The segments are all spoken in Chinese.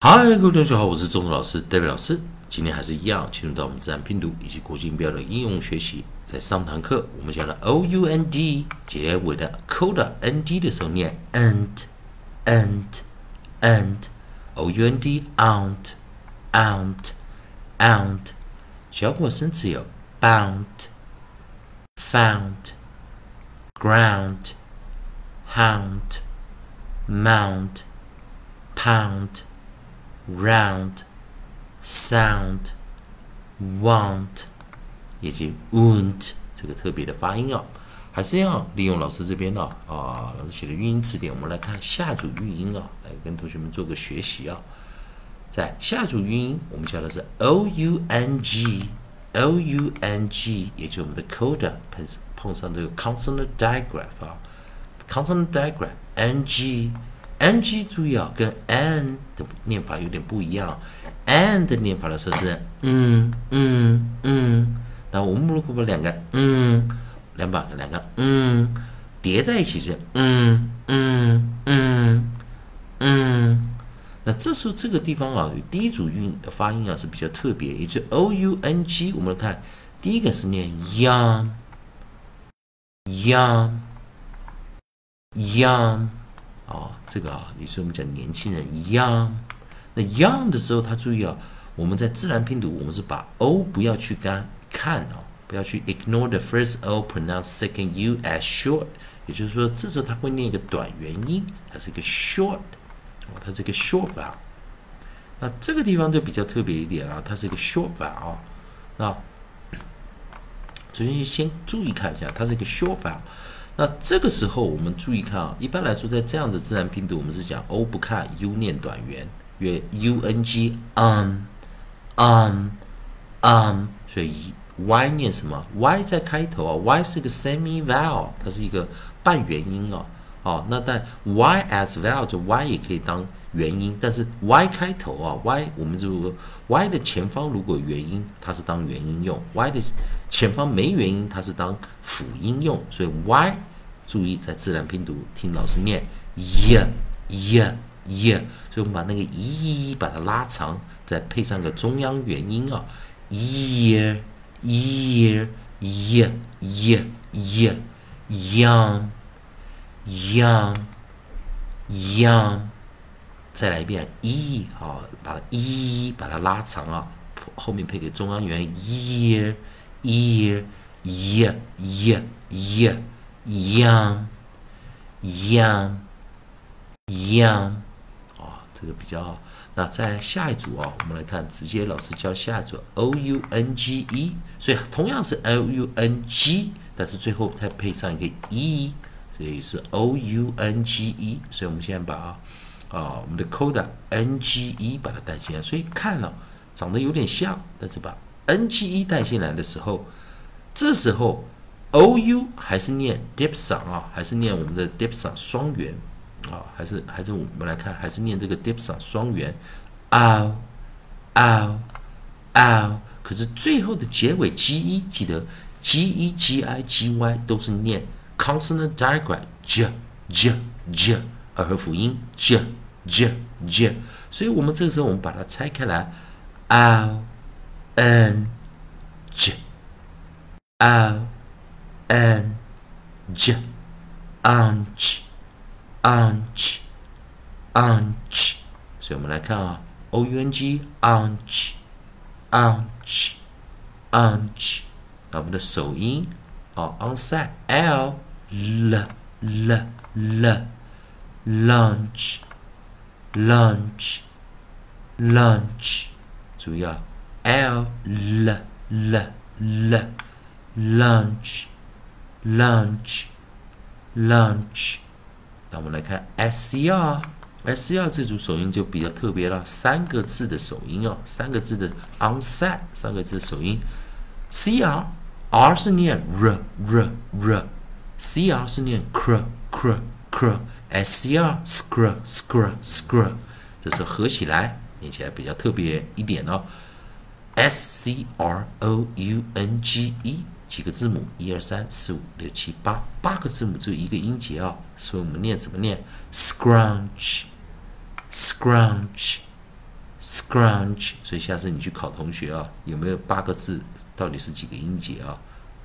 嗨，各位同学好，我是中文老师 David 老师。今天还是一样，进入到我们自然拼读以及国际音标的应用学习。在上堂课，我们讲了 o u n d 结尾的 cold n d 的时候念 and and and o u n d aunt aunt aunt。小果声词有 bound found ground hound mount pound round sound want 以及 won't 这个特别的发音哦，还是要利用老师这边的啊，老师写的语音词典，我们来看下组语音啊，来跟同学们做个学习啊。在下组语音，我们教的是 o u n g o u n g，也就是我们的 coda 碰碰上这个 consonant digraph 啊，consonant digraph n g n g 注意啊，跟 n 的念法有点不一样，n 的念法的时候是嗯嗯嗯，那我们如果把两个嗯两把两个嗯叠在一起是嗯嗯嗯嗯，那这时候这个地方啊，第一组韵的发音啊是比较特别，也就是 o u n g，我们来看第一个是念 young young young。啊，这个啊，也是我们讲年轻人 young。那 young 的时候，他注意啊，我们在自然拼读，我们是把 o 不要去干看哦，不要去 ignore the first o，pronounce second u as short。也就是说，这时候他会念一个短元音，它是一个 short，哦，它是一个 short。那这个地方就比较特别一点啊，它是一个 short 啊。那 首先先注意看一下，它是一个 short。那这个时候我们注意看啊，一般来说在这样的自然拼读，我们是讲 o 不看 u 念短元，约 u n g um um um，所以 y 念什么？y 在开头啊，y 是个 semi vowel，它是一个半元音啊。哦，那但 y as well 就 y 也可以当元音，但是 y 开头啊，y 我们就 y 的前方如果元音，它是当元音用；y 的前方没元音，它是当辅音用。所以 y 注意在自然拼读，听老师念 y y y，所以我们把那个 y 把它拉长，再配上个中央元音啊，y y y y y young young young，再来一遍 y 啊，把它一把它拉长啊，后面配个中央元 y y y y y。young young young 啊，这个比较好。那再下一组啊，我们来看，直接老师教下一组 o u n g e，所以同样是 o u n g，但是最后再配上一个 e，所以是 o u n g e。所以我们现在把啊啊我们的 coda n g e 把它带进来，所以看了长得有点像，但是把 n g e 带进来的时候，这时候。O u 还是念 dipson 啊，还是念我们的 dipson 双元啊，还是还是我们来看，还是念这个 dipson 双元，ow ow ow。可是最后的结尾 g e 记得 g e g i g y 都是念 consonant digraph j j j 二合辅音 j j j。所以我们这个时候我们把它拆开来，ow n j ow。n j anch anch anch，所以我们来看啊，o u n g anch anch anch，那我们的首音啊，onside l l l l lunch lunch lunch，注意啊，l l l l lunch。 Lunch lunch，那我们来看 s c r s c r 这组首音就比较特别了，三个字的首音哦，三个字的 onset，三个字的首音。C r r 是念 r r r，c r 是念 cr cr cr，s c r scr scr scr，这是合起来念起来比较特别一点哦。，s c r o u n g e。几个字母？一二三四五六七八，八个字母只有一个音节啊，所以我们念怎么念？scrunch，scrunch，scrunch，所以下次你去考同学啊，有没有八个字？到底是几个音节啊？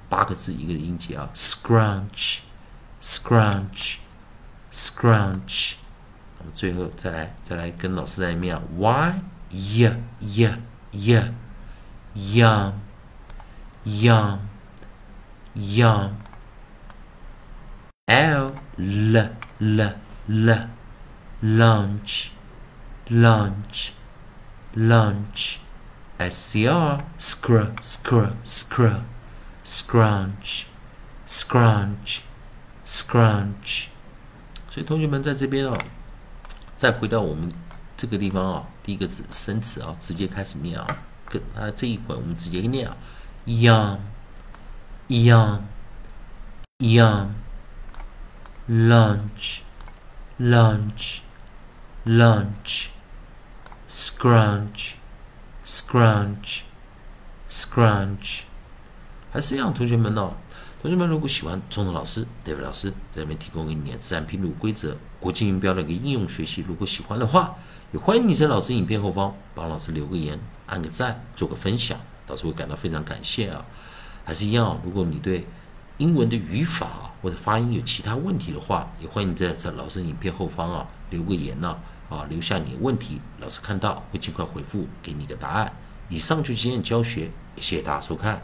八个字一个音节啊，scrunch，scrunch，scrunch。我们最后再来再来跟老师再念，y y y y，young young young。L l l l lunch lunch lunch scr scr scr scr scrunch scrunch scrunch 所以同学们在这边哦，再回到我们这个地方啊，第一个字生词啊，直接开始念啊， 啊这一会我们直接念啊，young young young lunch lunch lunch scrunch scrunch scrunch 还是一样，同学们哦，同学们如果喜欢中的老师，David 老师在这边提供给你的自然拼读规则、国际音标的一个应用学习，如果喜欢的话，也欢迎你在老师影片后方帮老师留个言、按个赞、做个分享，老师会感到非常感谢啊。还是一样，如果你对英文的语法或者发音有其他问题的话，也欢迎在在老师影片后方啊留个言呢啊，留下你的问题，老师看到会尽快回复给你个答案。以上就是今天教学，谢谢大家收看。